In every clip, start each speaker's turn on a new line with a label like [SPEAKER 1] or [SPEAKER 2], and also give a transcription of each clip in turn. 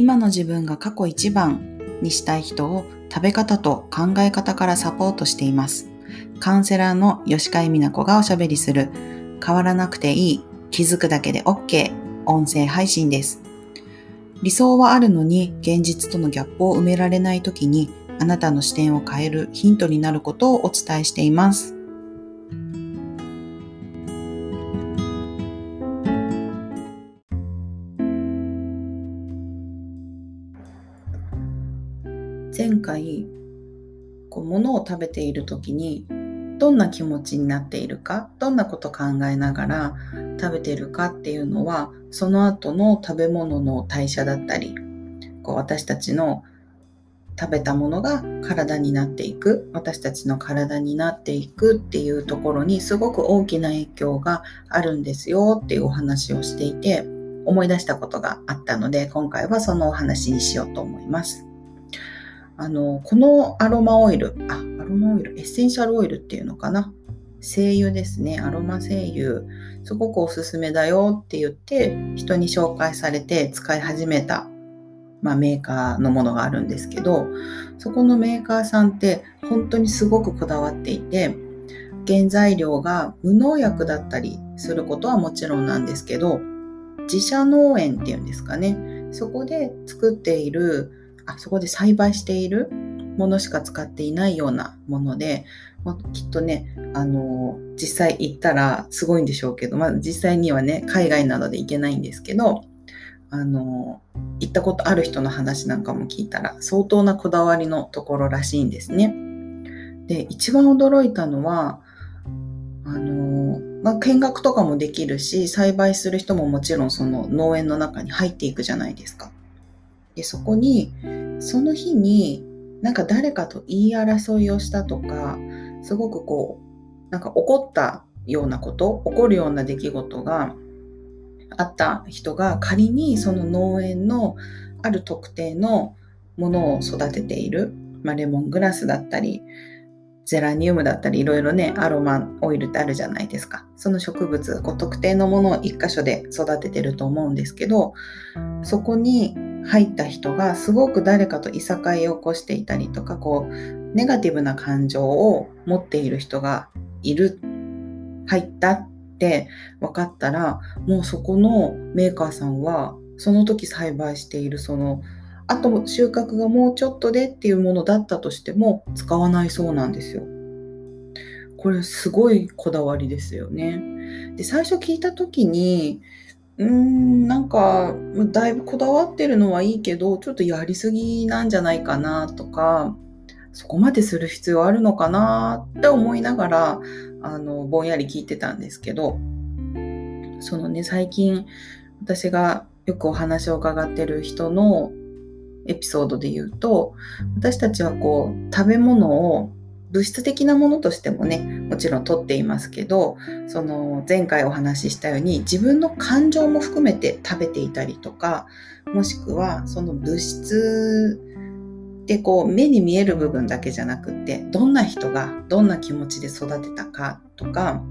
[SPEAKER 1] 今の自分が過去一番にしたい人を食べ方と考え方からサポートしています。カウンセラーの吉川美奈子がおしゃべりする変わらなくていい気づくだけで OK 音声配信です。理想はあるのに現実とのギャップを埋められない時にあなたの視点を変えるヒントになることをお伝えしています。前回こう物を食べている時にどんな気持ちになっているかどんなこと考えながら食べているかっていうのはその後の食べ物の代謝だったりこう私たちの食べたものが体になっていく私たちの体になっていくっていうところにすごく大きな影響があるんですよっていうお話をしていて思い出したことがあったので今回はそのお話にしようと思います。あの、このアロマオイル、あ、アロマオイル、エッセンシャルオイルっていうのかな？精油ですね。アロマ精油。すごくおすすめだよって言って、人に紹介されて使い始めた、まあ、メーカーのものがあるんですけど、そこのメーカーさんって本当にすごくこだわっていて、原材料が無農薬だったりすることはもちろんなんですけど、自社農園っていうんですかね。そこで作っているあそこで栽培しているものしか使っていないようなもので、まあ、きっとね、あの実際行ったらすごいんでしょうけど、まあ、実際にはね、海外などで行けないんですけど、あの行ったことある人の話なんかも聞いたら相当なこだわりのところらしいんですね。で、一番驚いたのは、あのまあ、見学とかもできるし、栽培する人ももちろんその農園の中に入っていくじゃないですか。で、そこに、その日になんか誰かと言い争いをしたとか、すごくこう、なんか怒ったようなこと、起こるような出来事があった人が仮にその農園のある特定のものを育てている、まあ、レモングラスだったり、ゼラニウムだったりいろいろね、アロマオイルってあるじゃないですか。その植物、こう特定のものを一箇所で育ててると思うんですけど、そこに入った人がすごく誰かといさかいを起こしていたりとかこうネガティブな感情を持っている人がいる入ったって分かったらもうそこのメーカーさんはその時栽培しているそのあと収穫がもうちょっとでっていうものだったとしても使わないそうなんですよ。これすごいこだわりですよね。で最初聞いた時にうーん、なんか、だいぶこだわってるのはいいけど、ちょっとやりすぎなんじゃないかなとか、そこまでする必要あるのかなって思いながら、あの、ぼんやり聞いてたんですけど、そのね、最近私がよくお話を伺ってる人のエピソードで言うと、私たちはこう、食べ物を物質的なものとしてもねもちろん取っていますけどその前回お話ししたように自分の感情も含めて食べていたりとかもしくはその物質でこう目に見える部分だけじゃなくってどんな人がどんな気持ちで育てたかとか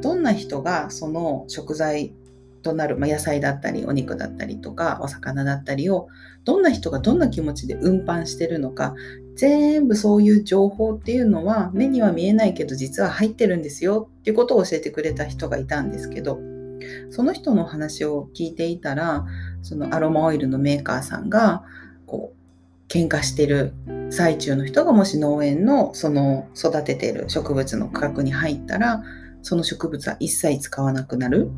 [SPEAKER 1] どんな人がその食材となる、まあ、野菜だったりお肉だったりとかお魚だったりをどんな人がどんな気持ちで運搬してるのか全部そういう情報っていうのは目には見えないけど実は入ってるんですよっていうことを教えてくれた人がいたんですけどその人の話を聞いていたらそのアロマオイルのメーカーさんがこう喧嘩してる最中の人がもし農園のその育ててる植物の区画に入ったらその植物は一切使わなくなる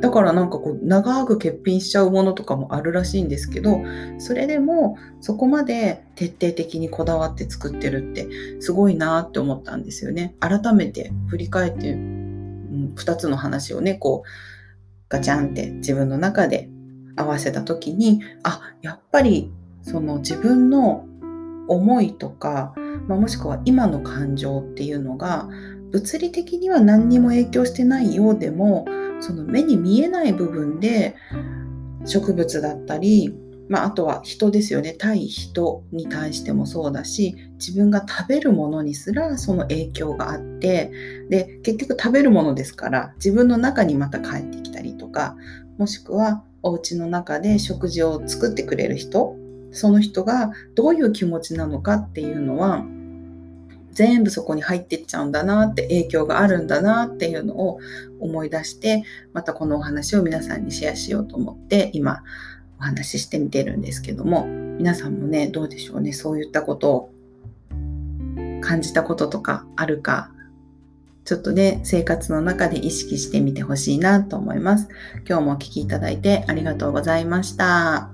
[SPEAKER 1] だからなんかこう長く欠品しちゃうものとかもあるらしいんですけどそれでもそこまで徹底的にこだわって作ってるってすごいなって思ったんですよね。改めて振り返って、うん、2つの話をねこうガチャンって自分の中で合わせた時にあやっぱりその自分の思いとか、まあ、もしくは今の感情っていうのが物理的には何にも影響してないようでもその目に見えない部分で植物だったり、まあ、あとは人ですよね。対人に対してもそうだし自分が食べるものにすらその影響があってで結局食べるものですから自分の中にまた帰ってきたりとかもしくはお家の中で食事を作ってくれる人その人がどういう気持ちなのかっていうのは全部そこに入ってっちゃうんだなって影響があるんだなっていうのを思い出してまたこのお話を皆さんにシェアしようと思って今お話ししてみてるんですけども皆さんもねどうでしょうねそういったことを感じたこととかあるかちょっとね、生活の中で意識してみてほしいなと思います。今日もお聴きいただいてありがとうございました。